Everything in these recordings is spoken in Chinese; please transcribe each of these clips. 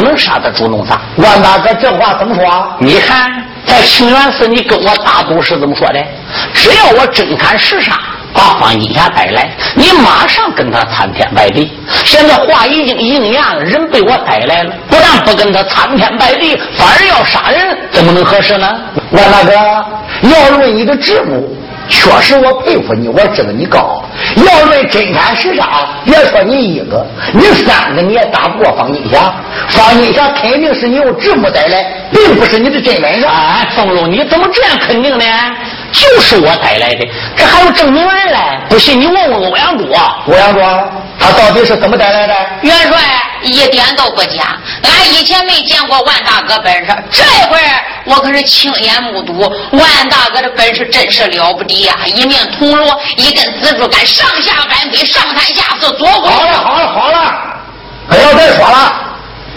不能杀得主弄啥？万大哥这话怎么说？你看，在清源寺，你跟我大赌是怎么说的？只要我真砍实杀。把方金霞带来，你马上跟他参天拜地。现在话已经应验了，人被我带来了，不但不跟他参天拜地，反而要杀人，怎么能合适呢？万大哥，要论你的智谋，确实我佩服你，我知道你高。要论真砍实杀，别说你一个，你三个你也打不过方金霞。方金霞肯定是你用智谋带来，并不是你的真本事。啊，凤龙，你怎么这样肯定呢？就是我带来的，这还有证明人嘞！不信你问问欧阳柱，欧阳柱他到底是怎么带来的？元帅一点都不假，俺以前没见过万大哥本事，这回我可是亲眼目睹，万大哥的本事真是了不得呀！一面铜锣，一根紫竹竿，上下翻飞，上三下四，左滚。好了好了好了，不要再说了，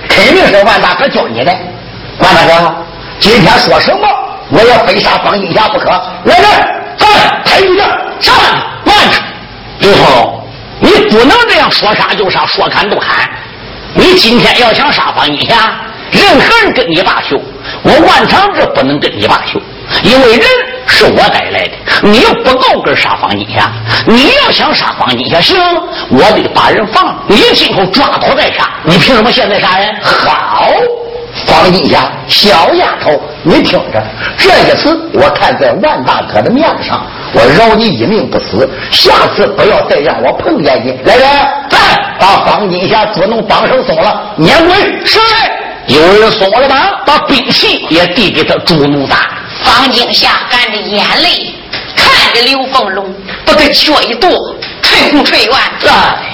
肯定是万大哥教你的。万大哥，今天说什么？我也非杀方金霞不可！来人，站，抬一下，上来，慢着，刘凤龙，你不能这样说杀就杀，说砍就砍。你今天要想杀方金霞，任何人跟你罢休，我万长志不能跟你罢休，因为人是我带来的，你又不够格杀方金霞。你要想杀方金霞，行，我得把人放了，你今后抓到再杀。你凭什么现在杀人？好。方金霞，小丫头，你听着，这一次我看在万大哥的面子上，我饶你一命不死。下次不要再让我碰见你。来人，来把方金霞捉弄绑绳松了，撵鬼。是。有人松了绑，把兵器也递给他朱奴大。方景霞含着眼泪看着刘凤龙，把这脚一跺，吹红吹完，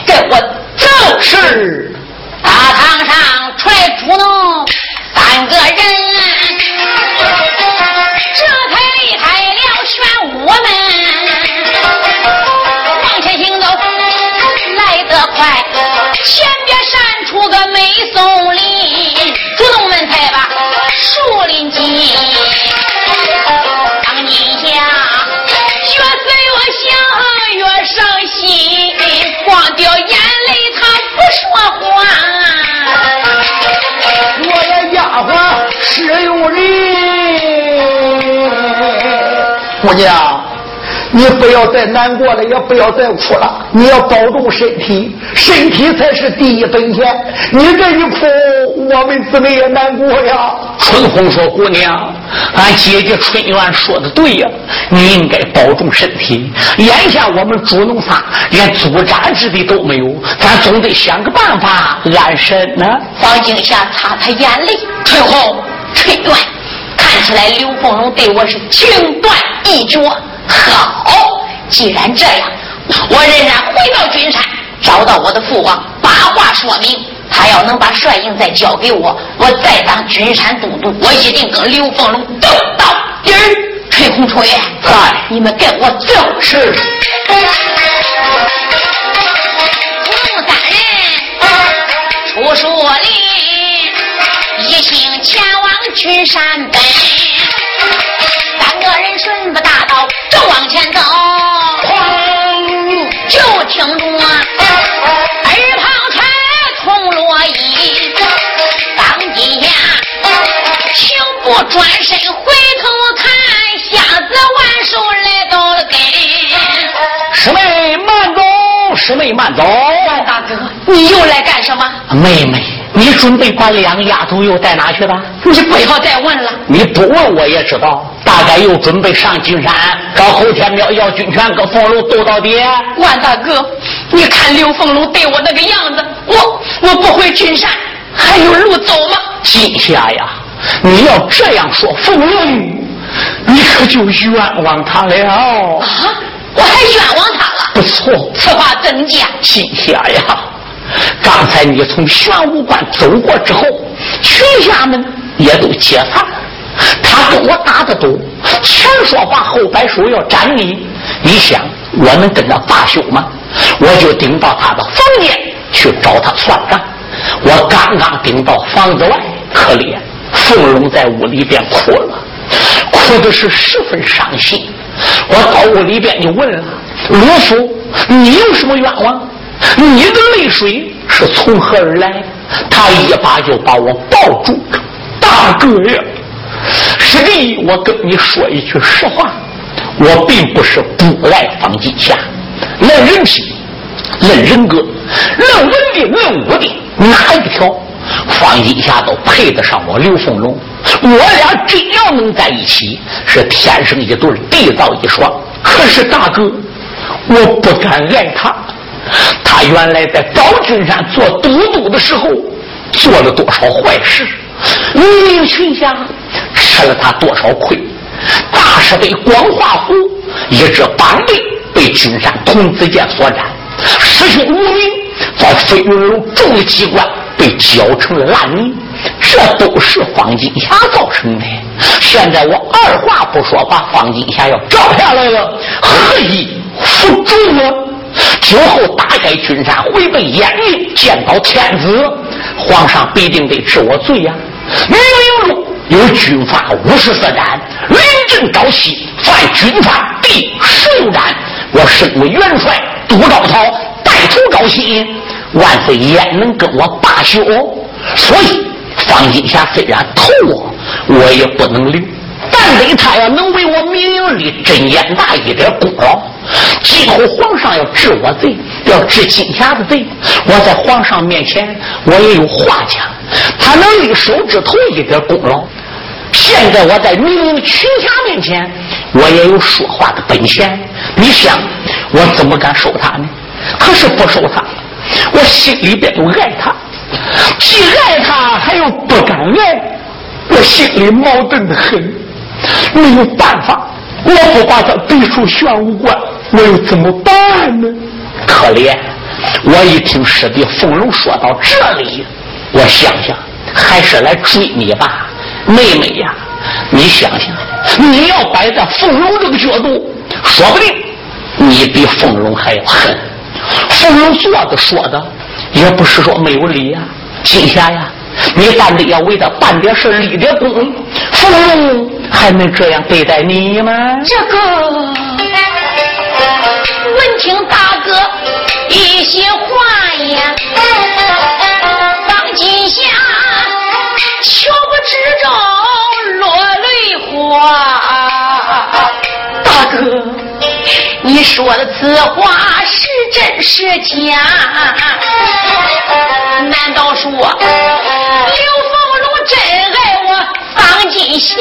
给我就。是。大堂上出来捉弄。三个人，掉眼泪他不说话。我的丫鬟是有人，姑娘，你不要再难过了，也不要再哭了。你要保重身体，身体才是第一本钱。你这一哭，我们姊妹也难过呀。春红说：“姑娘，俺姐姐春元说的对呀，你应该保重身体。眼下我们主农仨连阻扎之地都没有，咱总得想个办法安身呢。”方静霞擦擦眼泪，春红。春元，看起来刘凤荣对我是情断意绝。好，既然这样，我仍然回到君山，找到我的父王，把话说明。他要能把帅印再交给我，我再当君山都督，我一定跟刘凤龙斗到底儿。春红、春元，嗨，你们跟我走。是。我们三人出树林，一行前往。君山北，三个人顺着大道正往前走，就听着耳旁传铜锣音，当今下情不转身回头看，瞎子挽手来到了跟。师妹慢走，师妹慢走。你又来干什么？妹妹。你准备把两个丫头又带哪去了？你不要再问了。你不问我也知道，大概又准备上金山找侯天彪要军权，跟凤龙斗到底。万大哥，你看刘凤龙对我那个样子，我我不回金山，还有路走吗？金霞呀，你要这样说凤龙，你可就冤枉他了。啊，我还冤枉他了？不错，此话怎讲？金霞呀。刚才你从玄武关走过之后，群侠们也都解散了。他跟我打的赌，前说话后摆手要斩你。你想我能跟他罢休吗？我就顶到他的房间去找他算账。我刚刚顶到房子外，可怜凤龙在屋里边哭了，哭的是十分伤心。我到屋里边就问了陆父，你有什么冤枉？你的泪水是从何而来？他一把就把我抱住，大哥呀，师弟，我跟你说一句实话，我并不是不爱方金霞，论人品，论人格，论文的，论武的，哪一条方金霞都配得上我刘凤龙。我俩只要能在一起，是天生一对，地造一双。可是大哥，我不敢爱他。他原来在高君山做都督的时候，做了多少坏事？名名群侠吃了他多少亏？大是被光华湖一只板背被君山童子剑所斩，师兄无名在飞云楼中了机关，被搅成了烂泥。这都是方金霞造成的。现在我二话不说，把方金霞要招下来了，何以服众呢？酒后打开君山，回奔燕云，见到天子，皇上必定得治我罪呀！明明中有军阀五十四斩，临阵招西，犯军法第十六斩。我身为元帅，杜兆涛带头招西，万岁焉能跟我罢休？所以方金霞虽然投我，我也不能留。但得他要能为我明营里真燕大一点功劳，今后皇上要治我罪，要治金霞的罪，我在皇上面前我也有话讲。他能立手指头一点功劳，现在我在明营群侠面前，我也有说话的本钱。你想，我怎么敢收他呢？可是不收他，我心里边又爱他，既爱他，还又不敢爱，我心里矛盾的很。没有办法，我不把他逼出玄武关，我又怎么办呢？可怜！我一听师弟凤龙说到这里，我想想，还是来追你吧，妹妹呀！你想想，你要摆在凤龙这个角度，说不定你比凤龙还要狠。凤龙做的说的，也不是说没有理呀，金霞呀。你但得要为他办点事立点功，凤龙还能这样对待你吗？这个闻听大哥一些话呀，方金霞悄不知中落泪花。大哥，你说的此话是真是假？难道说？刘凤龙真爱我方金霞，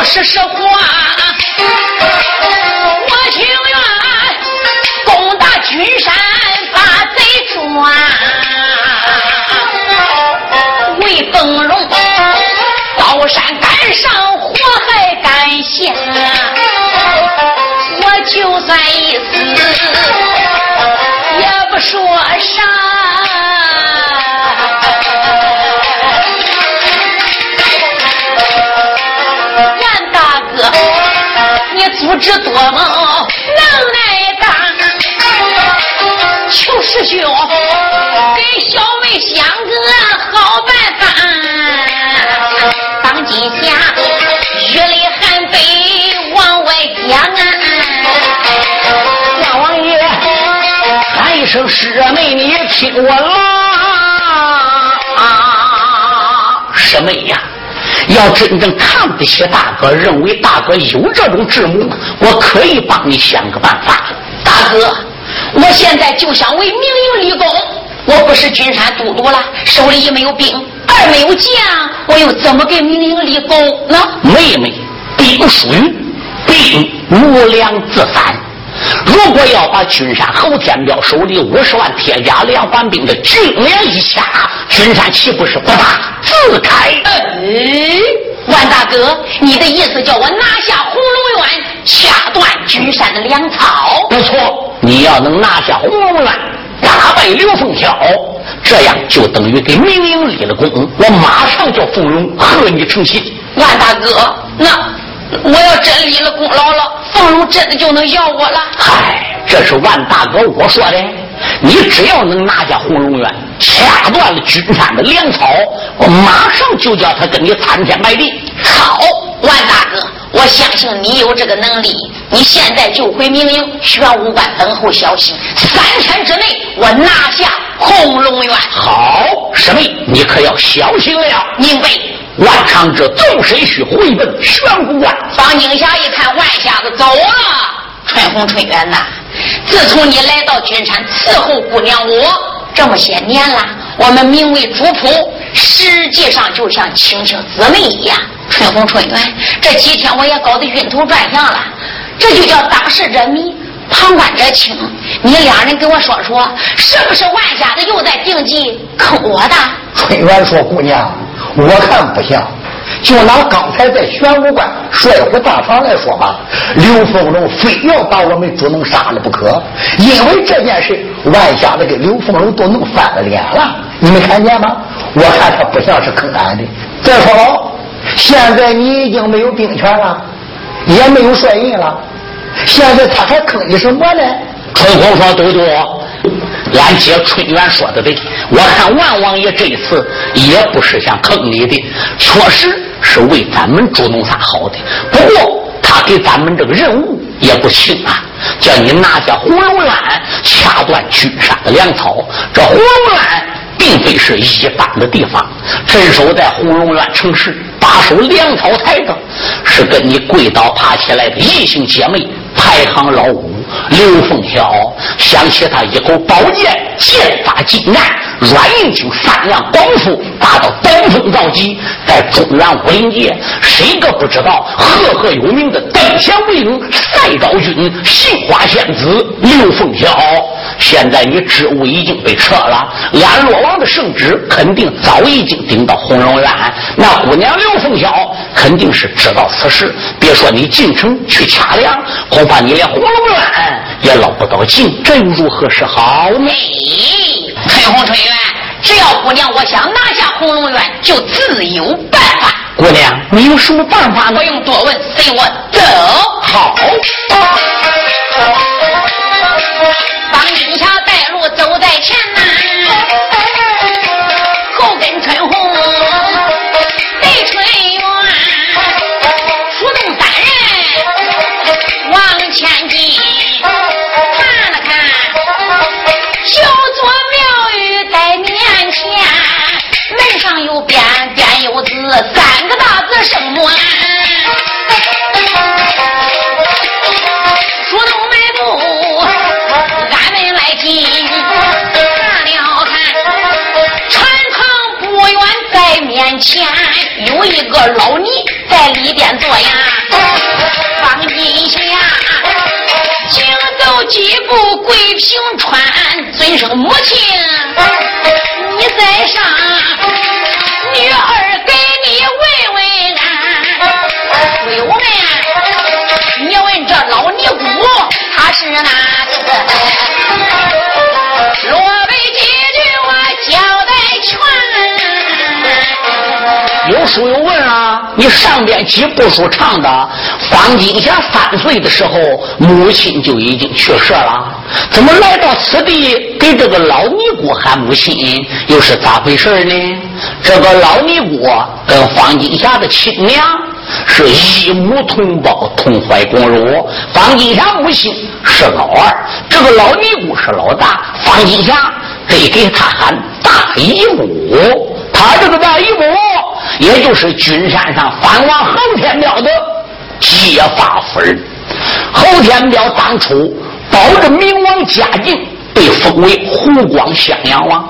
要是实话，我情愿攻打君山把贼抓，为凤龙高山赶上火海赶下。我就算一死，也不说啥。你组织多么能耐大？求师兄给小妹想个好办法。当今下雨里寒北往外讲啊！王爷，喊一声师妹，你听我啦！师妹呀，要真正看不起大哥，认为大哥有这种智谋，我可以帮你想个办法。大哥，我现在就想为明营立功。我不是君山都督了，手里也没有兵，二没有将，我又怎么给明营立功呢？妹妹，兵属于兵无粮自散。如果要把君山侯天彪手里五十万铁甲连环兵的军粮一下，君山岂不是不打自开？哥，你的意思叫我拿下红龙院，掐断君山的粮草？不错，你要能拿下红龙院，打败刘凤挑，这样就等于给明英立了功。我马上叫凤荣和你成亲。万大哥，那。我要真立了功劳了，凤荣真的就能要我了。嗨，这是万大哥我说的，你只要能拿下红龙院，掐断了君山的粮草，我马上就叫他跟你参天拜地。好，万大哥，我相信你有这个能力。你现在就回命营玄武关等候消息，三天之内我拿下红龙院。好，师妹，你可要小心了。明白。万长者纵身去回奔玄武关。方景霞一看万瞎子走了。春红、春元呐，自从你来到君山伺候姑娘我这么些年了，我们名为主仆，实际上就像亲生姊妹一样。春红、春元，这几天我也搞得晕头转向了，这就叫当事者迷，旁观者清。你两人跟我说说，是不是万家子又在定计坑我的？春元说：“姑娘，我看不像。”就拿刚才在玄武关帅府大堂来说吧，刘凤龙非要把我们主能杀了不可，因为这件事，万家子跟刘凤龙都弄翻了脸了。你没看见吗？我看他不像是坑俺的。再说，现在你已经没有兵权了，也没有帅印了，现在他还坑你什么呢？春红说：“都多。”俺姐春元说的对，我看万王爷这一次也不是想坑你的，确实是为咱们主弄啥好的。不过他给咱们这个任务也不轻啊，叫你拿下葫芦兰，掐断君山的粮草。这葫芦兰并非是一般的地方，镇守在红龙院城市，把守粮草台的，是跟你跪倒爬起来的异性姐妹。排行老五刘凤晓想起他一口宝剑，剑法精湛，软硬经三样功夫达到登峰造极，在中原武林界，谁个不知道赫赫有名的登仙为勇赛昭君、杏花仙子刘凤晓？现在你职务已经被撤了，安洛王的圣旨肯定早已经顶到红龙院。那姑娘刘凤晓肯定是知道此事，别说你进城去掐粮，恐怕你连红龙院也捞不到劲。这又如何是好呢？春红春园，只要姑娘我想拿下红龙院，就自有办法。姑娘，你有什么办法？不用多问，随我走。好。方金霞带路走在前前有一个老尼在里边坐呀，方金霞行走几步跪平川，尊声母亲你在上，女儿给你问问安。为我们，你问这老尼姑她是哪有书有问啊！你上边几部书唱的，方金霞三岁的时候，母亲就已经去世了，怎么来到此地给这个老尼姑喊母亲，又是咋回事呢？这个老尼姑跟方金霞的亲娘是一母同胞，同怀共辱。方金霞母亲是老二，这个老尼姑是老大，方金霞得给他喊大姨母。他这个大姨母，也就是君山上藩王侯天彪的结发夫人。侯天彪当初保着明王嘉靖，被封为湖广襄阳王，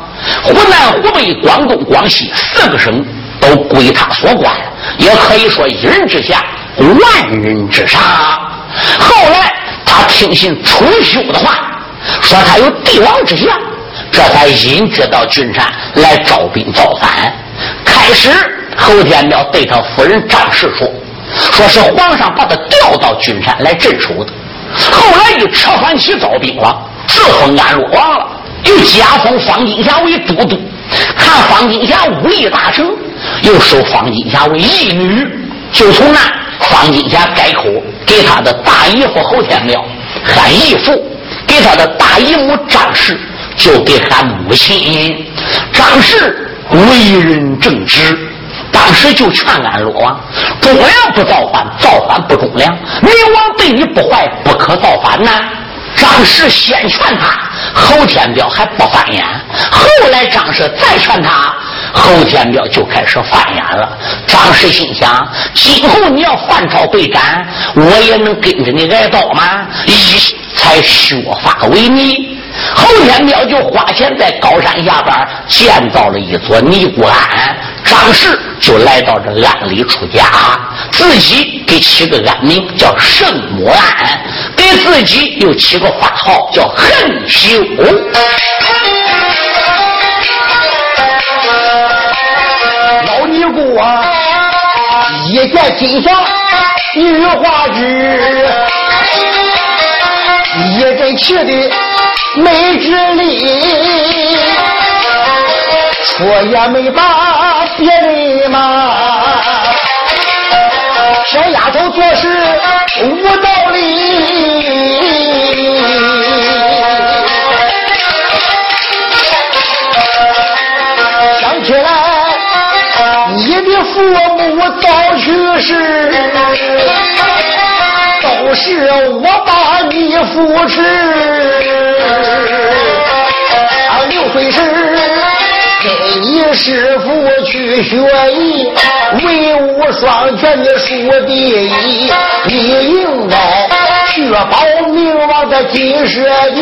湖南、湖北、广东、广西四个省都归他所管，也可以说一人之下，万人之上。后来他听信楚修的话，说他有帝王之相。这才隐居到君山来招兵造反。开始，侯天彪对他夫人张氏说：“说是皇上把他调到君山来镇守的。后来又撤反起招兵了，自封安陆王了，又加封方金霞为都督。看方金霞武艺大成，又收方金霞为义女。就从那，方金霞改口给他的大姨夫侯天彪喊义父，给他的大姨母张氏。”就给喊母亲张氏为人正直，当时就劝俺罗王：忠良不造反，造反不忠良。明王对你不坏，不可造反呐。张氏先劝他，侯天彪还不翻眼。后来张氏再劝他，侯天彪就开始翻眼了。张氏心想：今后你要犯朝被斩，我也能跟着你挨刀吗？一才削发为尼。侯天彪就花钱在高山下边建造了一座尼姑庵，张氏就来到这庵里出家，自己给起个庵名叫圣母庵，给自己又起个法号叫恨修。老尼姑啊，一见金霞玉花枝，一阵气的。没治理，说也没把别人骂。小丫头做事无道理，想起来你的父母早去世，都是我把你扶持。师傅去学艺，文武双全的数第一，你应该确保明王的金舍地。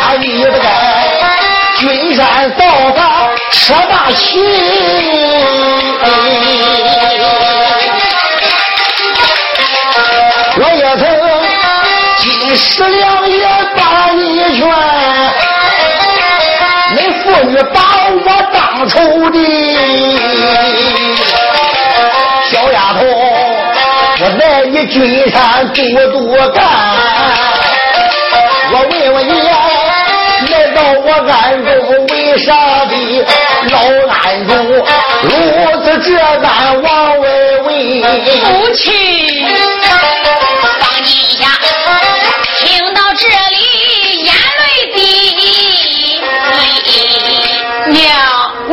啊，你不该君山造塔吃大旗。我也曾金石良言把你劝。你把我当仇敌，小丫头，我在你君山多多干。我问问你，来到我暗中为啥的？老暗中如此这般往外问？父亲，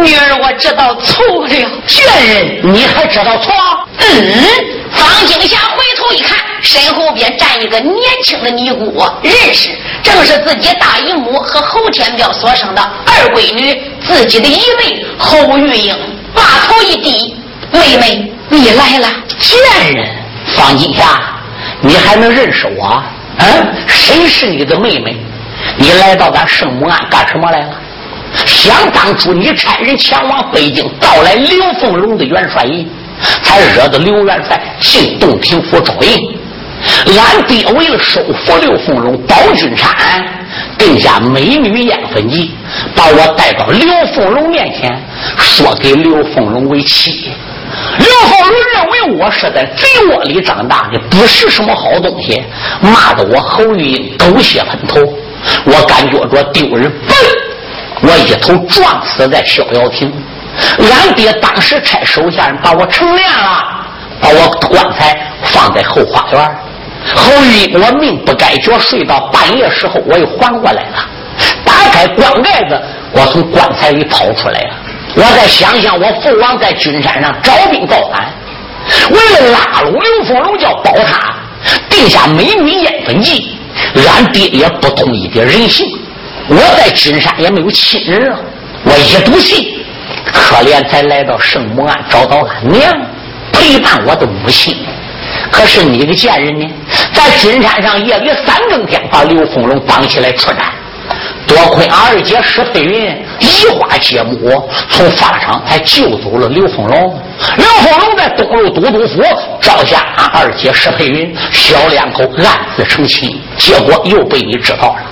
女儿我知道错了。贱人，你还知道错？嗯。方景霞回头一看，身后边站一个年轻的尼姑，认识，正是自己大姨母和侯天彪所生的二闺女，自己的姨妹侯玉英。把头一低，妹妹，你来了。贱人，方景霞，你还能认识我？嗯，谁是你的妹妹？你来到咱圣母庵干什么来了？想当初，你差人前往北京盗来刘凤龙的元帅印，才惹得刘元帅进洞庭府招引。俺爹为了收服刘凤龙，保君山，定下美女艳粉计，把我带到刘凤龙面前，说给刘凤龙为妻。刘凤龙认为我是在贼窝里长大的，不是什么好东西，骂得我侯玉英狗血喷头，我感觉着丢人。我一头撞死在逍遥亭，俺爹当时差手下人把我成殓了，把我棺材放在后花园。后羿，我命不该绝，睡到半夜时候，我又缓过来了。打开棺盖子，我从棺材里跑出来了。我再想想，我父王在君山上招兵造反，为了拉拢刘凤龙，叫保他，定下美女烟粉计，俺爹也不同意的人性。我在金山也没有亲人啊！我一赌气，可怜才来到圣母庵找到俺娘陪伴我的母亲。可是你个贱人呢，在金山上夜里三更天把刘凤龙绑起来出战。多亏俺二姐石佩云移花接木，从法场才救走了刘凤龙。刘凤龙在东路都督府招下俺二姐石佩云，小两口暗自成亲，结果又被你知道了。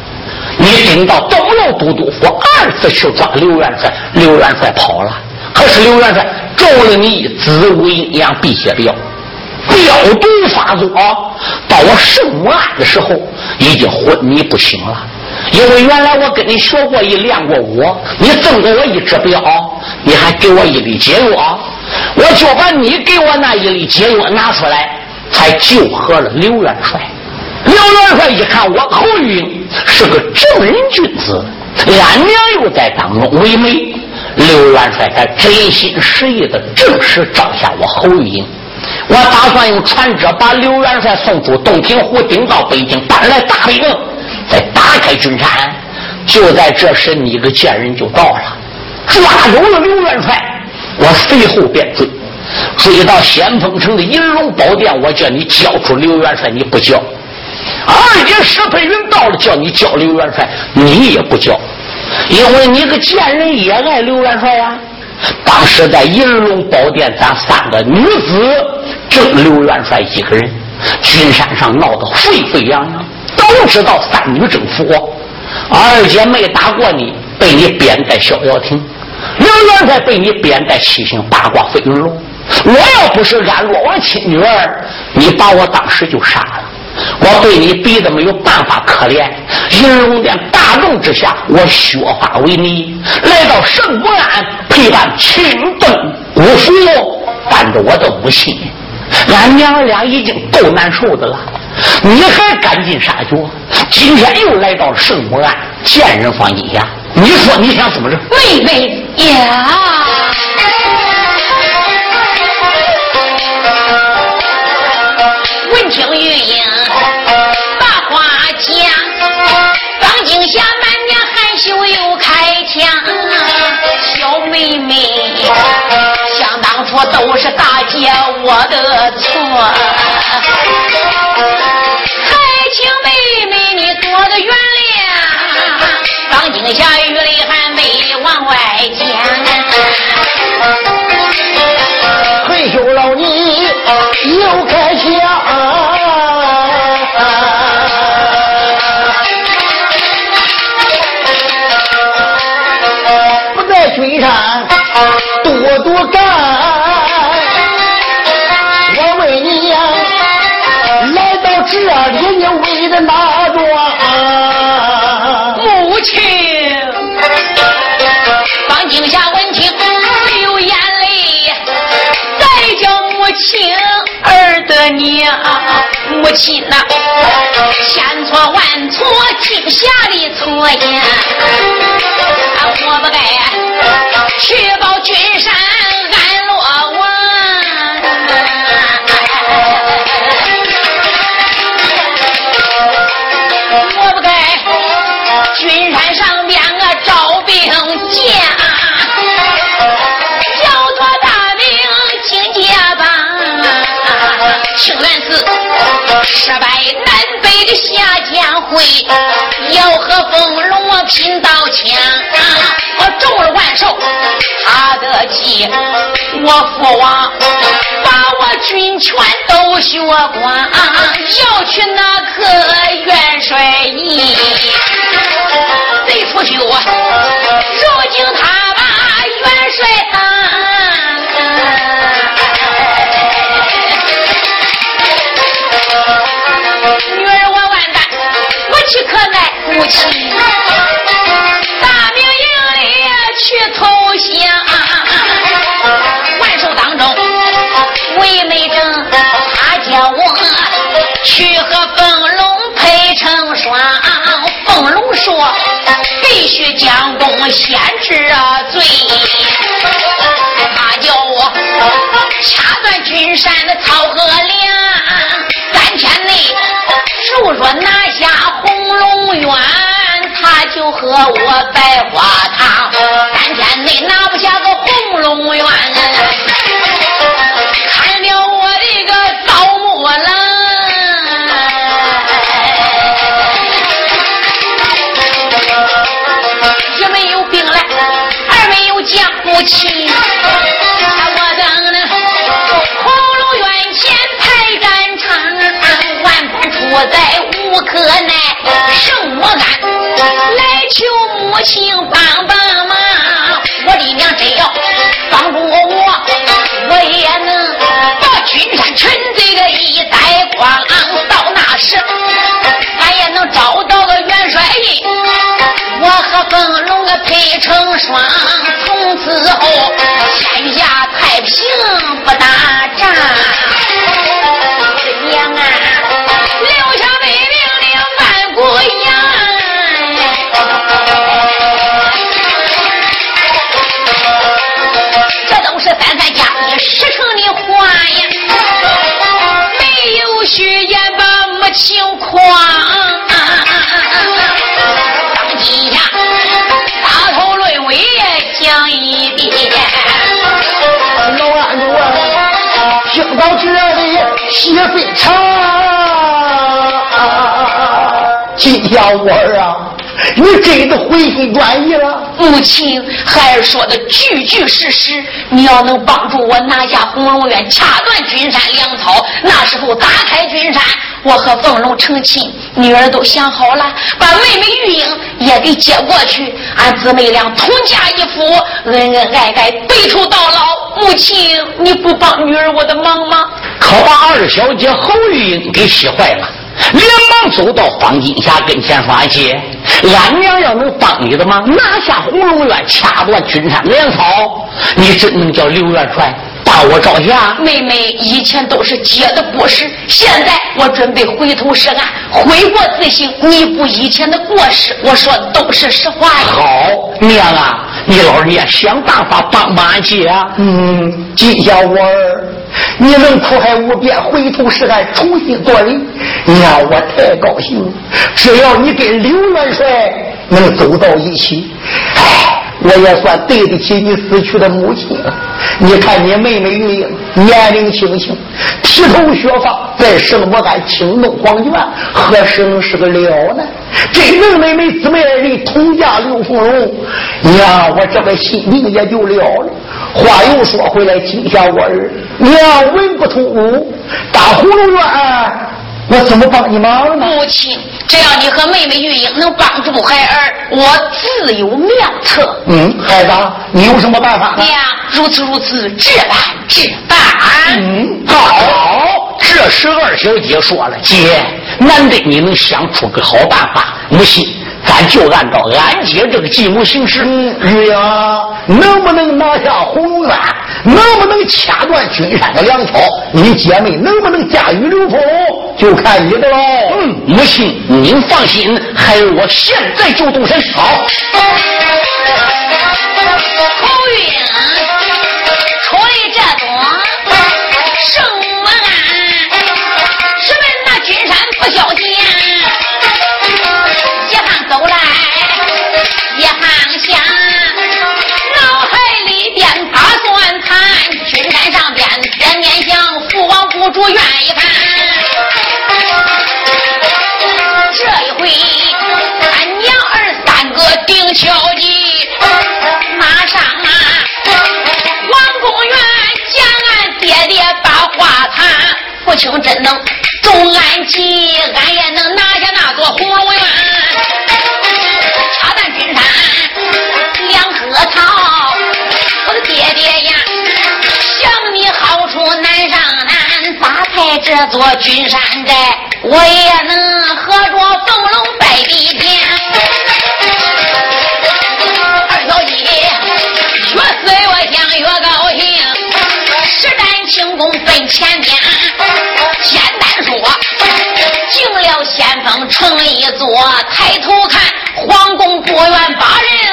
你顶到东楼都督府，二次去抓刘元帅，刘元帅跑了。可是刘元帅中了你子午阴阳辟邪镖，镖毒发作，到我圣母案的时候，已经昏迷不醒了。因为原来我跟你学过一练过武，你赠给我一支镖，你还给我一粒解药，我就把你给我那一粒解药拿出来，才救活了刘元帅。刘元帅一看我侯玉英是个正人君子，俺娘又在当中为媒，刘元帅才真心实意的正式招下我侯玉英。我打算用船只把刘元帅送出洞庭湖，顶到北京，搬来大北营，再打开军山。就在这时，你个贱人就到了，抓走了刘元帅。我随后便追，追到先锋城的银龙宝殿，我叫你交出刘元帅，你不交。二姐石佩云到了，叫你叫刘元帅，你也不叫，因为你个贱人也爱刘元帅呀。当时在银龙宝殿，咱三个女子争刘元帅一个人，军山上闹得沸沸扬扬，都知道三女争佛。二姐没打过你，被你贬在逍遥亭；刘元帅被你贬在七星八卦飞云楼。我要不是安罗王亲女儿，你把我当时就杀了。我被你逼得没有办法可怜，银龙殿大怒之下，我削发为尼，来到圣母庵陪伴亲奔辜负，伴着我的母亲。俺娘俩已经够难受的了，你还赶尽杀绝，今天又来到圣母庵，见人放阴呀？你说你想怎么着？妹妹呀！都是大姐我的错，还请妹妹你多多原谅。当今下雨里还没往外迁，退休老年儿的娘，母亲呐，千错万错，惊吓的错呀，我不该。去报君山失败南北的下江会，要和风龙拼刀枪，我中了万寿。他的计，我父王把我军权都学光，要去那个元帅你，贼出修，如今奈母亲？去投降，万寿当中，魏美正他叫我去和凤龙配成双。凤龙说必须将功先治罪，他叫我掐断君山的草和梁，三天内如若拿下。就和我百花堂，三天内拿不下个红龙院，砍了我的个造木郎，一没有兵来，二没有将不齐，我等呢红龙院前排战场，万般出在无可奈，圣魔干。配成双，从此后天下太平不打仗。的血沸肠。金小我儿啊！你真的回心转意了？母亲，孩儿说的句句事实。你要能帮助我拿下红龙院，掐断军山粮草，那时候打开军山，我和凤龙成亲。女儿都想好了，把妹妹玉英也给接过去，俺姊妹俩同嫁一夫，恩恩爱爱，白头到老。母亲，你不帮女儿我的忙吗？可把二小姐侯玉英给气坏了。连忙走到方金霞跟前说：“姐，俺娘要能帮你的忙，拿下红龙院，掐断君山粮草，你真能叫刘元帅把我招下？”妹妹以前都是姐的故事，现在我准备回头是岸，悔过自新，弥补以前的过失。我说的都是实话。好，娘啊，你老人家想办法帮帮俺姐啊！嗯，金小我儿。你能苦海无边，回头是岸，重新做人，娘我太高兴了。只要你跟刘元帅能走到一起，哎，我也算对得起你死去的母亲了。你看你妹妹玉英年龄轻轻，剃头削发，在圣母庵清弄黄泉，何时能是个了呢？真能妹妹姊妹二人同嫁刘凤荣，娘我这个心病也就了了。话又说回来，今天我儿娘文不通武，打葫芦院。我怎么帮你忙呢？母亲，只要你和妹妹玉英能帮助孩儿，我自有妙策。嗯，孩子，你有什么办法？娘，如此如此，这般这般。嗯，好。这时二小姐说了：“姐，难得你能想出个好办法，母亲。”咱就按照俺姐这个计谋行事。玉英，能不能拿下红龙院？能不能掐断君山的粮草？你姐妹能不能驾驭刘峰？就看你的喽。嗯，母亲您放心，孩儿我现在就动身。好。侯玉英，出来这多什么案？直奔那君山不消息。愿意看，这一回俺娘儿三个定敲击，马上啊，王公园见俺爹爹把话谈，父亲真能重案急，俺也能拿下那座红楼院，掐断金山两核桃，这座君山寨，我也能合着凤龙拜地天。二小姐越思越想越高兴，实战轻功奔前边。简单说，进了先锋城一座，抬头看皇宫不远八人。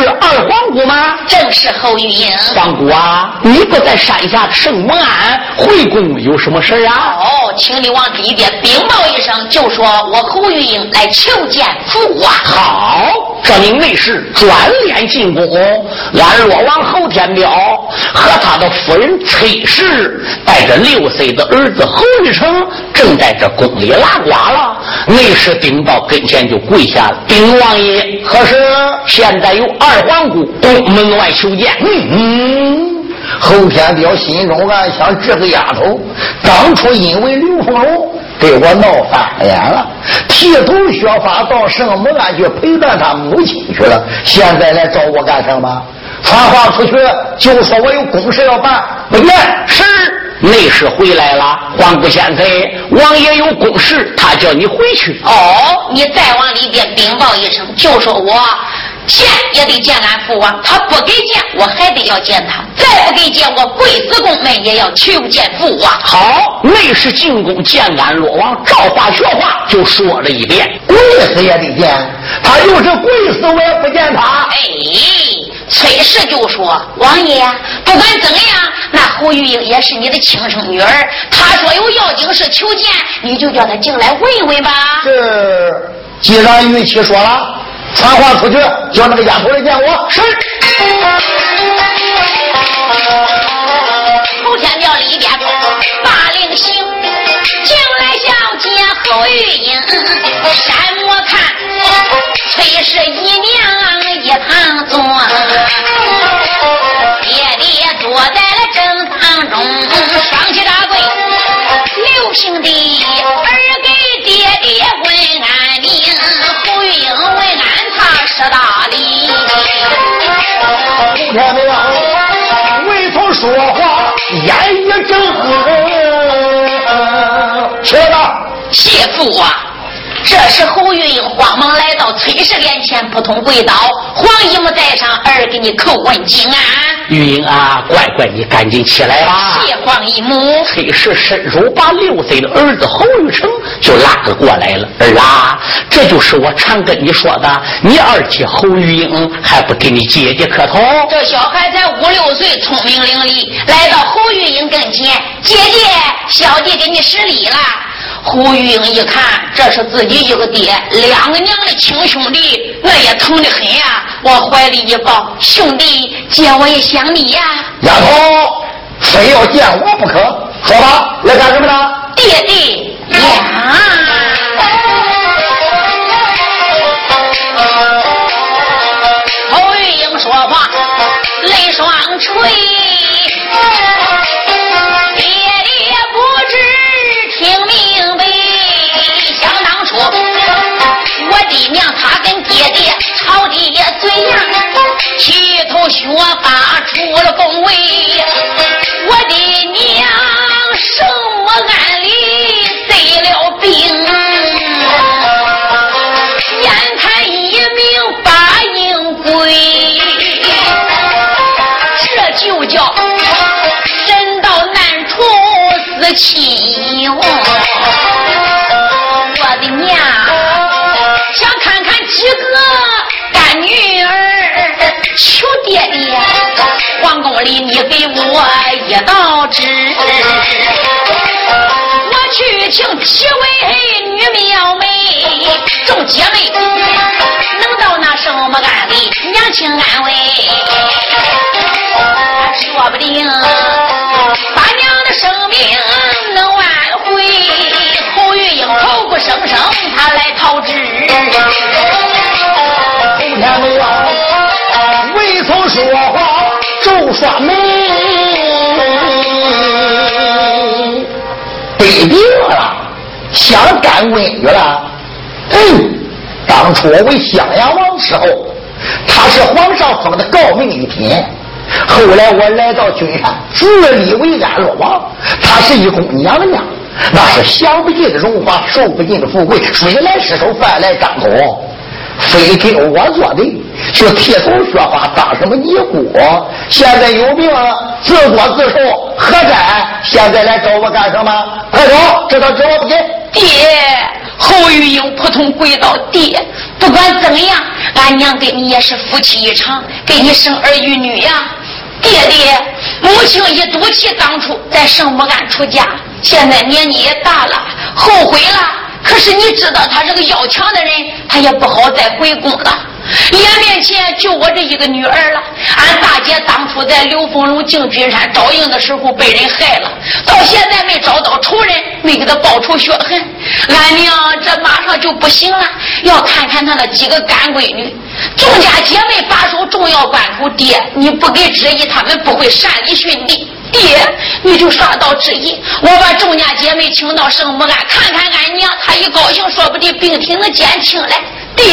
是二皇姑吗？正是侯玉英。皇姑啊，你不在山下圣母庵回宫有什么事啊？哦，请你往里边禀报一声，就说我侯玉英来求见父王。好，这名内侍转脸进宫，俺若王侯天彪和他的夫人崔氏带着六岁的儿子侯玉成正在这宫里拉呱了。内侍禀报跟前就跪下了，禀王爷，何事？现在有。二皇姑宫门外求见。嗯，侯天彪心中暗想：这个丫头当初因为刘凤荣给我闹翻脸了，剃头削发到圣母庵去陪伴他母亲去了，现在来找我干什么？传话出去就说我有公事要办。不见是内侍回来了，皇姑贤妃，王爷有公事，他叫你回去。哦，你再往里边禀报一声，就说我。见也得见俺父王，他不给见，我还得要见他；再不给见，我贵子宫门也要求见父王。好，内侍进宫见俺罗王，照话学话就说了一遍，跪死也得见。他又是跪死，我也不见他。哎，崔氏就说：“王爷，不管怎样，那胡玉英也是你的亲生女儿。她说有要紧事求见，你就叫她进来问一问吧。是，既然玉琪说了，传话出去，叫那个丫头来见我。是。后天庙里边把令行，进来小姐侯玉英，山我看崔氏姨娘一旁坐，爹爹坐在了正堂中，双膝大跪，刘姓的天庙未曾说话。言语正，去了，谢父啊！这时侯玉英慌忙来崔氏面前，扑通跪倒，黄姨母在上，儿给你叩问敬安。玉英啊，乖乖，你赶紧起来吧！谢黄姨母。崔氏伸手把六岁的儿子侯玉成就拉了过来了。儿啊，这就是我常跟你说的，你二姐侯玉英还不给你姐姐磕头？这小孩才五六岁，聪明伶俐，来到侯玉英跟前，姐姐，小弟给你施礼了。胡玉英一看，这是自己一个爹，两个娘的亲兄弟，那也疼得很呀。往怀里一抱，兄弟，见我也想你呀。丫头，非要见我不可，说吧，来干什么呢？我把出了宫位，里你给我一道旨，我去请七位女庙妹，众姐妹能到那什么安里，娘亲安慰，说不定把娘的生命能挽回。侯玉英口不声声，他来讨旨。后天没有。曾说话周刷眉，得病了，想干闺女了。嗯，当初我为襄阳王时候，他是皇上封的诰命一品。后来我来到君山，自立为安乐王，他是一宫娘娘，那是享不尽的荣华，受不尽的富贵，水来失手，饭来张口。非给我做的，去剃头削发当什么尼姑？现在有病，自作自受，何在？现在来找我干什么？快走！这道纸我不给。爹，侯玉英扑通跪倒，爹，不管怎样，俺娘跟你也是夫妻一场，给你生儿育女呀。爹爹，母亲一赌气，当初在圣母庵出家，现在年纪也大了，后悔了。可是你知道他是个要强的人，他也不好再回宫了。眼面前就我这一个女儿了。俺大姐当初在刘凤龙进军山招应的时候被人害了，到现在没找到仇人，没给他报仇雪恨。俺娘这马上就不行了，要看看他那几个干闺女。众家姐妹把守重要关口，爹你不给旨意，他们不会擅离殉地。爹，你就耍到旨意，我把众家姐妹请到圣母庵，看看俺娘，她一高兴，说不定病体能减轻来。爹，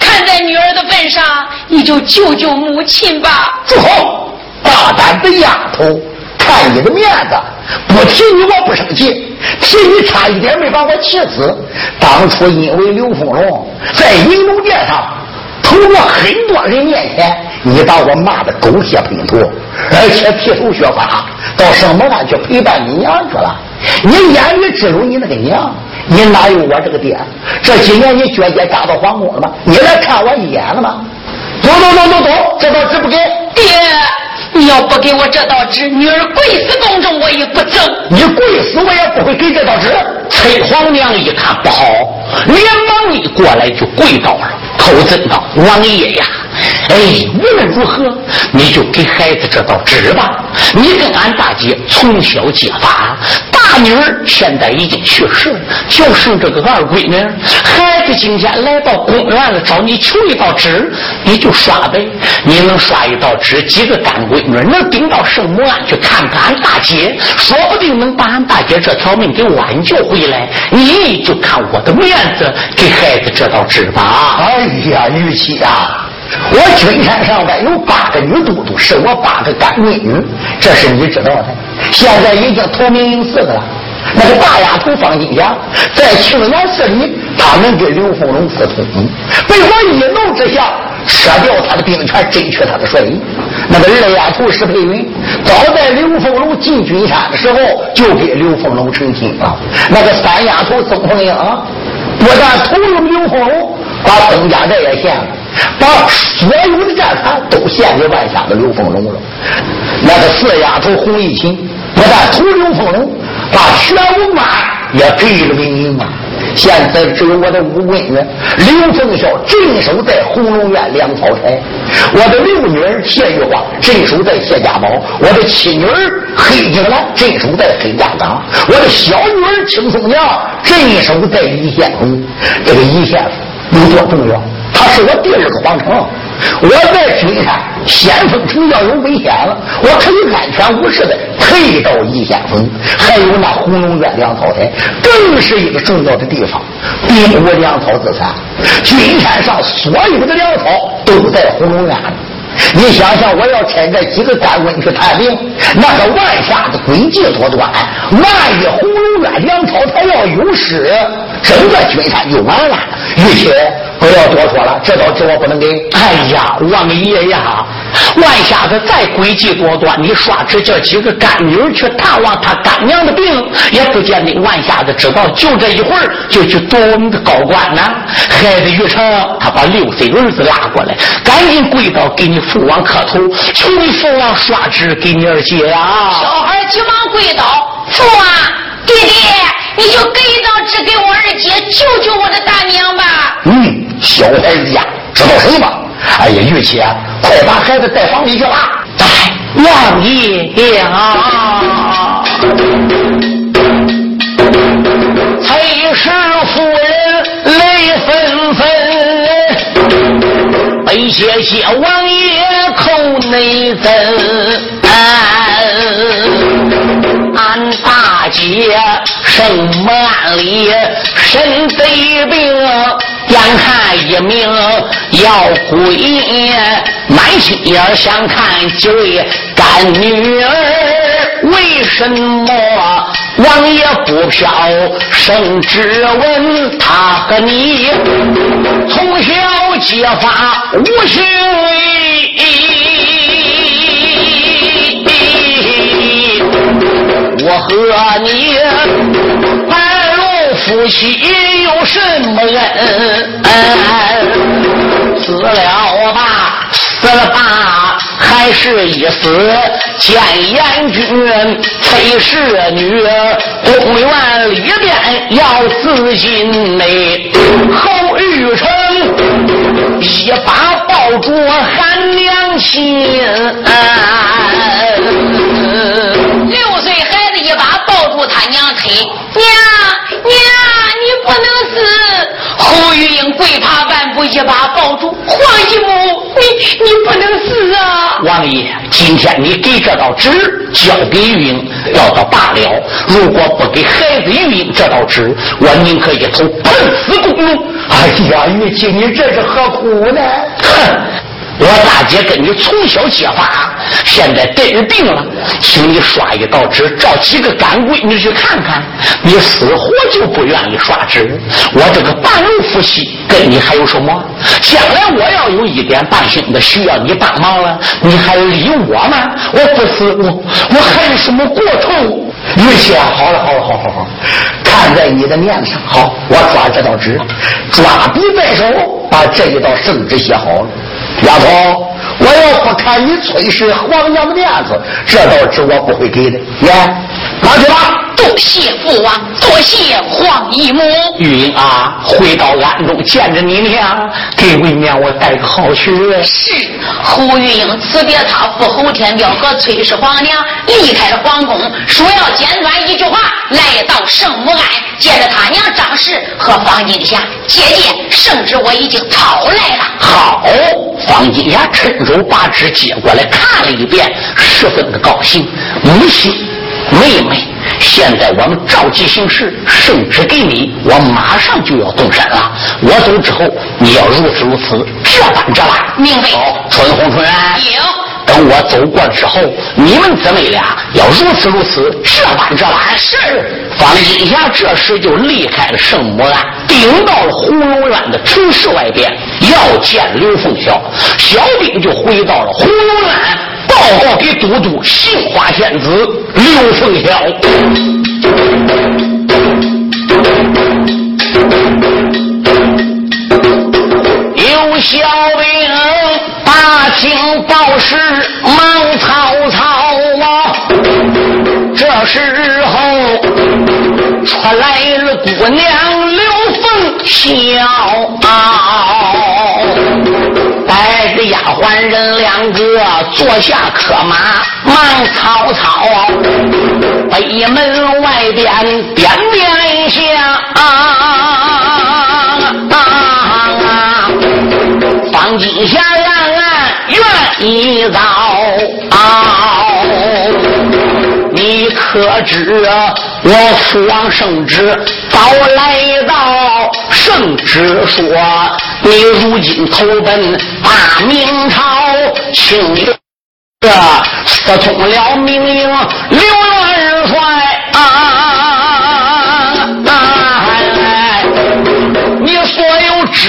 看在女儿的份上，你就救救母亲吧。住口！大胆的丫头，看你的面子，不提你我不生气，提你差一点没把我气死。当初因为刘凤龙在银龙殿上。通过很多人面前，你把我骂的狗血喷头，而且剃头削发，到圣母庵去陪伴你娘去了。你眼里只有你那个娘，你哪有我这个爹？这几年你绝姐嫁到皇宫了吗？你来看我一眼了吗？走走走走走，这道纸不给爹。你要不给我这道纸，女儿跪死宫中我也不争。你跪死我也不会给这道纸。崔皇娘一看不好，连忙一过来就跪倒了，口尊道：“王爷呀，哎，无论如何，你就给孩子这道纸吧。你跟俺大姐从小结发，女儿现在已经去世了，就剩这个二闺女。孩子今天来到公园了，找你求一道纸，你就刷呗。你能刷一道纸，几个干闺女能顶到圣母庵去看看俺大姐，说不定能把俺大姐这条命给挽救回来。你就看我的面子，给孩子这道纸吧。哎呀，玉琪啊，我军山上边有八个女都督，是我八个干闺女，这是你知道的。现在已经投名领四个了。那个大丫头方金霞，在去年寺里，他们跟刘凤龙私通，被我一怒之下撤掉他的兵权，争取他的帅印。那个二丫头石佩云，早在刘凤龙进军山的时候，就给刘凤龙成亲了。那个三丫头曾凤英，不但投入刘凤龙，把曾家寨也献了，把所有的战场都献给万下的刘凤龙了。那个四丫头洪义琴，不但投刘凤龙。把全武马也给了明英啊！现在只有我的五闺女刘凤孝镇守在红龙院粮草台，我的六女儿谢玉花镇守在谢家堡，我的七女儿黑金兰镇守在黑家岗，我的小女儿青松娘镇守在一线红。这个一线有多重要？是我第二个皇城。我在君山先锋城要有危险了，我可以安全无事的退到一先锋。还有那红龙院粮草台，更是一个重要的地方，兵无粮草自残。君山上所有的粮草都在红龙院。你想想，我要遣这几个官官去探兵，那个万下的诡计多端，万一红龙院粮草台要有失，整个君山就完了。玉且不要多说了，这道纸我不能给。哎呀，王爷呀，万瞎子再诡计多端，你刷纸叫几个干女儿去探望他干娘的病，也不见得万瞎子知道。就这一会儿就去夺我们的高官呢。孩子玉成，他把六岁儿子拉过来，赶紧跪倒给你父王磕头，求你父王刷纸给你二姐呀。小孩急忙跪倒，父王，弟弟，你就给一张纸给我二姐，救救我的大娘吧。嗯。小孩子呀，知道什么？哎呀，玉琪啊，快把孩子带房里去吧。哎，王爷啊！崔氏夫人泪纷纷，悲谢谢王爷口内赠。生满里身得病。眼看一命要归，满心眼想看几位干女儿。为什么王爷不飘圣旨问他和你从小结发无兄弟？我和你。夫妻有什么恩？死了吧，死了吧，还是一死。见阎君非是女，公园里边要自尽嘞。侯玉成一把抱住喊娘亲，六岁把抱住他娘腿，娘。娘，你不能死！侯玉英跪爬半步，一把抱住黄姨母，你你不能死啊！王爷，今天你给这道纸交给玉英，要到罢了。如果不给孩子玉英这道纸，我宁可一头碰死公路。哎呀，玉清，你这是何苦呢？哼！我大姐跟你从小结发，现在得了病了，请你刷一道纸，找几个干闺女去看看。你死活就不愿意刷纸，我这个半路夫妻跟你还有什么？将来我要有一点半心的需要你帮忙了，你还理我吗？我不死，我我还有什么过头？玉姐，好了好了，好好好，看在你的面子上，好，我抓这道纸，抓笔在手，把这一道圣旨写好了。丫头，我要不看你崔氏皇娘的面子，这道旨我不会给的。耶，拿去吧。多谢父王，多谢皇姨母。玉英啊，回到庵中见着你娘，给为娘我带个好去。是胡玉英辞别他父侯天彪和崔氏皇娘，离开了皇宫，说要简短一句话，来到圣母庵，见着他娘张氏和方金霞。姐姐，圣旨我已经讨来了。好，方金霞趁手把纸接过来看了一遍，十分的高兴。母亲，妹妹。现在我们着急行事，圣旨给你，我马上就要动身了。我走之后，你要如此如此，这般这般。明白。好春红春有。等我走过之后，你们姊妹俩要如此如此，这般这般。是。方金霞这时就离开了圣母庵，顶到了红龙院的城市外边，要见刘凤霄。小兵就回到了红龙院。报告给都督杏花仙子刘凤霄，有小兵把情报是忙曹操啊，这时候出来了姑娘刘凤霄。带着丫鬟人两个坐下客马，忙曹操，北门外边点点下，方金霞呀愿意到。你可知我父王圣旨早来到？圣旨说你如今投奔大明朝，请这私通了明营刘元帅啊！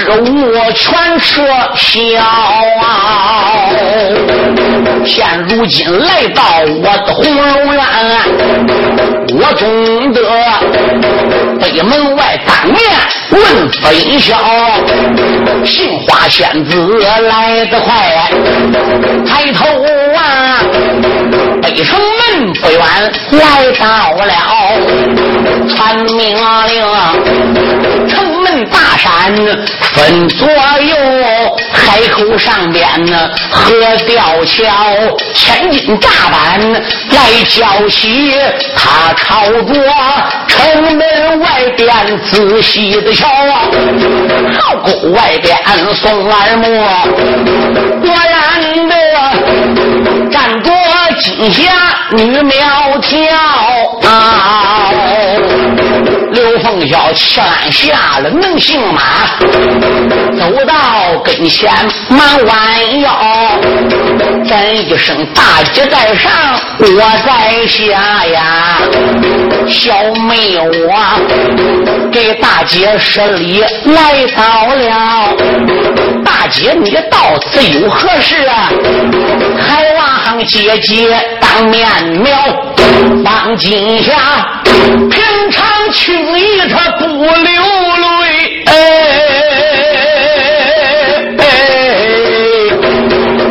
有职务全撤销啊！现如今来到我的红楼院，我总得北门外当面问分晓。杏花仙子来得快，抬头啊，北城门不远来到了，传命令，城门大山分左右，海口上边呢河吊桥。千斤炸板来交席，他朝着城门外边仔细的瞧啊，好沟外边送耳目，果然的站着金霞女苗条啊。刘凤霄按下了能行马，走到跟前忙弯腰，咱一声大姐在上，我在下呀。小妹我给大姐施礼来到了，大姐你到此有何事啊？还望姐姐当面描，放金霞平常。轻易他不流泪，哎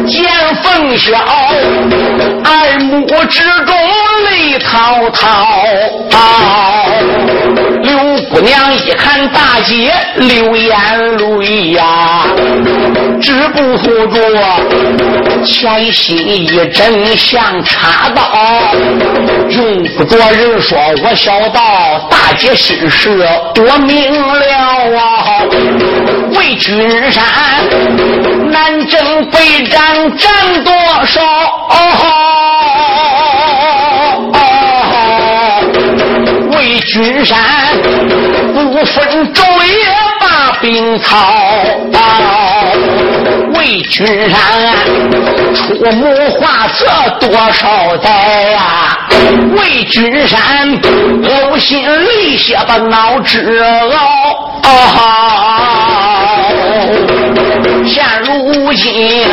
见凤小爱慕之中泪滔滔。刘姑娘一看大姐流眼泪呀，止不住，前心一阵像插刀。用不着人说，我小道大姐心事我明了啊。为君山南征北战战多少？为君山不分昼夜把兵操。为君山出谋划策多少载呀？为君山呕心沥血把脑汁熬。现如今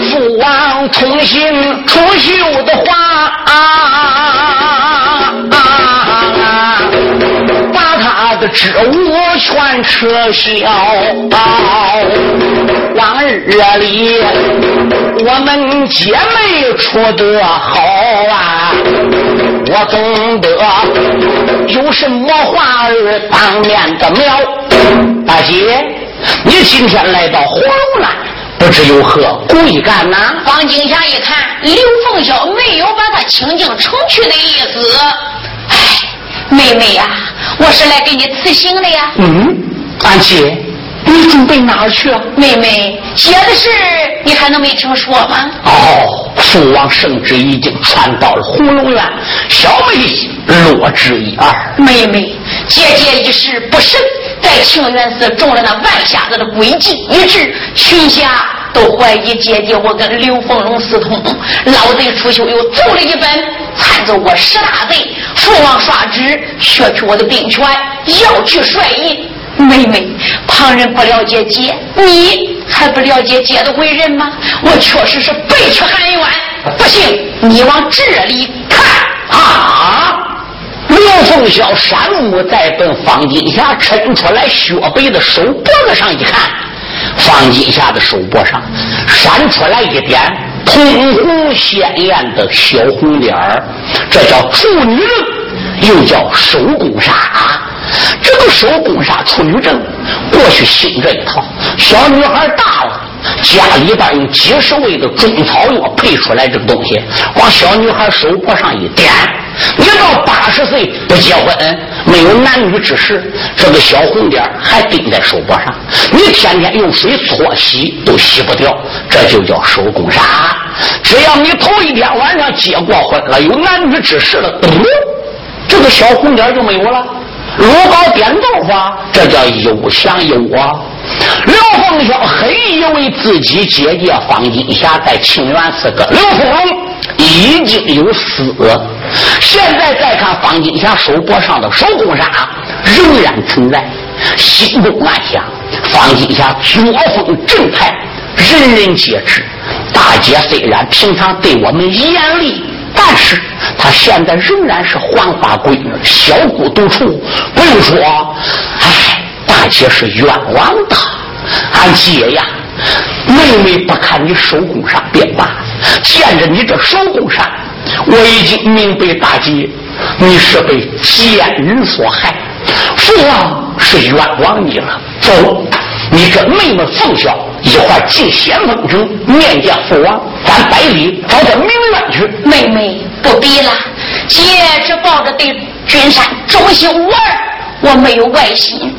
父王通信出秀的话，把的职务全撤销。往日里我们姐妹处得好啊，我懂得有什么话儿当面的苗。大姐，你今天来到火龙栏。不知有何贵干呐？方景霞一看，刘凤霄没有把他请进城去的意思。哎，妹妹呀，我是来给你辞行的呀。嗯，俺姐，你准备哪儿去啊？妹妹，姐的事你还能没听说吗？哦，父王圣旨已经传到了红龙院，小妹落之一二。妹妹，姐姐一时不慎。在清源寺中了那万瞎子的诡计一致，群侠都怀疑姐姐我跟刘凤龙私通。老贼出修又奏了一本，参奏我十大贼。父王刷旨削去我的兵权，要去帅印。妹妹，旁人不了解姐，你还不了解姐的为人吗？我确实是背去含冤。不信，你往这里看啊！刘凤晓山木在奔方金霞抻出来雪白的手脖子上一看，方金霞的手脖上闪出来一点通红鲜艳的小红点儿，这叫处女症，又叫手工纱。这个手工纱处女证，过去兴这一套，小女孩大了。家里边用几十味的中草药配出来这个东西，往小女孩手脖上一点，你到八十岁不结婚，没有男女之事，这个小红点还钉在手脖上，你天天用水搓洗都洗不掉，这就叫手工纱。只要你头一天晚上结过婚了，有男女之事了，嘟，这个小红点就没有了。如糕点豆腐，这叫有享有啊。刘凤霄很以为自己姐姐方金霞在清源寺跟刘凤龙已经有死，现在再看方金霞手脖上的手工纱仍然存在，心中暗想：方金霞作风正派，人人皆知。大姐虽然平常对我们严厉。但是她现在仍然是黄花闺女，小姑独处。不用说，哎，大姐是冤枉的。俺姐呀，妹妹不看你手工上便罢，见着你这手工上，我已经明白大姐你是被奸人所害，父王是冤枉你了。走。你跟妹妹凤霄一块进先锋城面见父王，咱百里找点名媛去。妹妹不必了，姐只抱着对君山忠心无二，我没有外心。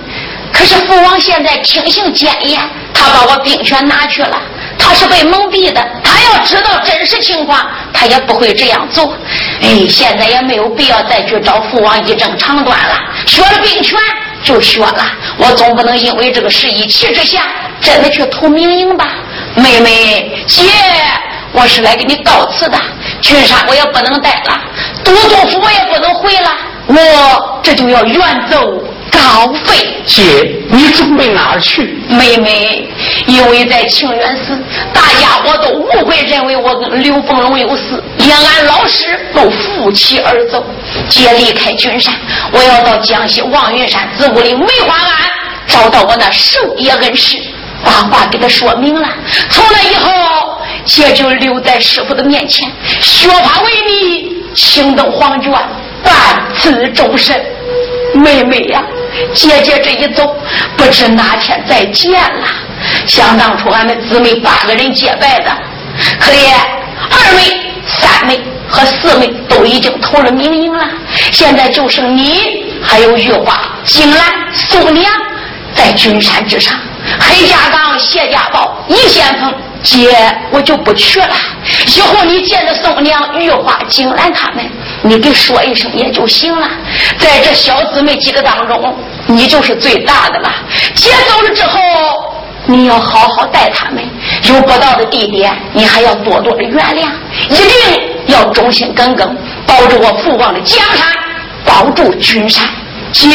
可是父王现在听信谏言，他把我兵权拿去了，他是被蒙蔽的。他要知道真实情况，他也不会这样做。哎，现在也没有必要再去找父王一争长短了，学了兵权。就学了，我总不能因为这个事一气之下，真的去投明营吧？妹妹，姐，我是来给你告辞的。君山我也不能待了，都督府我也不能回了，我这就要远走。高飞，姐，你准备哪儿去？妹妹，因为在清源寺，大家伙都误会，认为我跟刘凤龙有事，连俺老师都负气而走。姐离开君山，我要到江西望云山子午岭梅花庵，找到我那守夜恩师，把话给他说明了。从那以后，姐就留在师傅的面前，学法为尼，青灯黄卷，半此终身。妹妹呀。姐姐这一走，不知哪天再见了。想当初俺们姊妹八个人结拜的，可怜二妹、三妹和四妹都已经投了名营了，现在就剩你还有玉花、金兰、宋娘在君山之上。黑家岗、谢家堡、一先锋，姐我就不去了。以后你见着宋娘、玉花、金兰他们。你给说一声也就行了，在这小姊妹几个当中，你就是最大的了。姐走了之后，你要好好待他们，有不到的地点，你还要多多的原谅，一定要忠心耿耿，保住我父王的江山，保住君山。姐，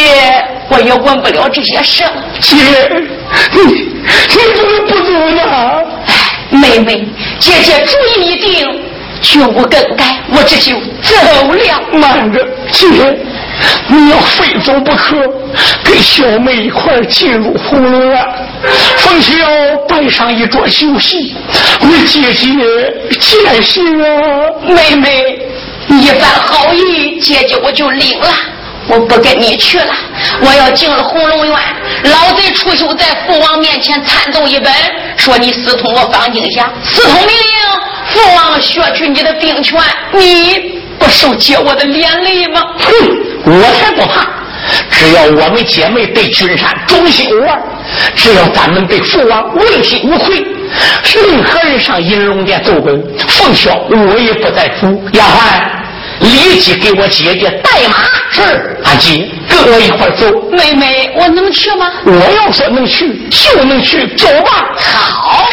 我也管不了这些事了。姐，你你怎么不走呢？哎，妹妹，姐姐主意一定。绝无更改，我这就走了。慢着，姐，你要非走不可，跟小妹一块进入红楼院。凤小摆上一桌酒席，为姐姐践行啊！妹妹，一番好意，姐姐我就领了。我不跟你去了，我要进了红龙院。老贼出手在父王面前参奏一本，说你私通我方静霞，私通命令，王削去你的兵权，你不受姐我的连累吗？哼，我才不怕！只要我们姐妹对君山忠心无二，只要咱们对父王问心无愧，任何人上银龙殿奏本，奉孝我也不在乎。丫鬟。立即给我姐姐带马，是阿姐跟我一块走。妹妹，我能去吗？我要说能去就能去，走吧。好。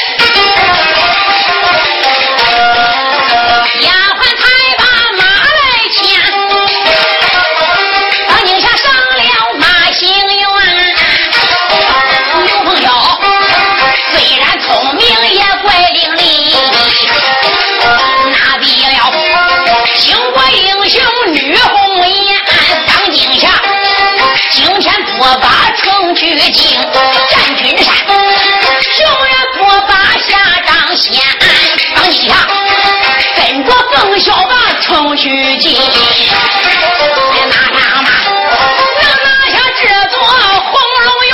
取经战军山，雄远不把下张先，小娃程虚计，哎呀，拿上，能拿下这座红楼。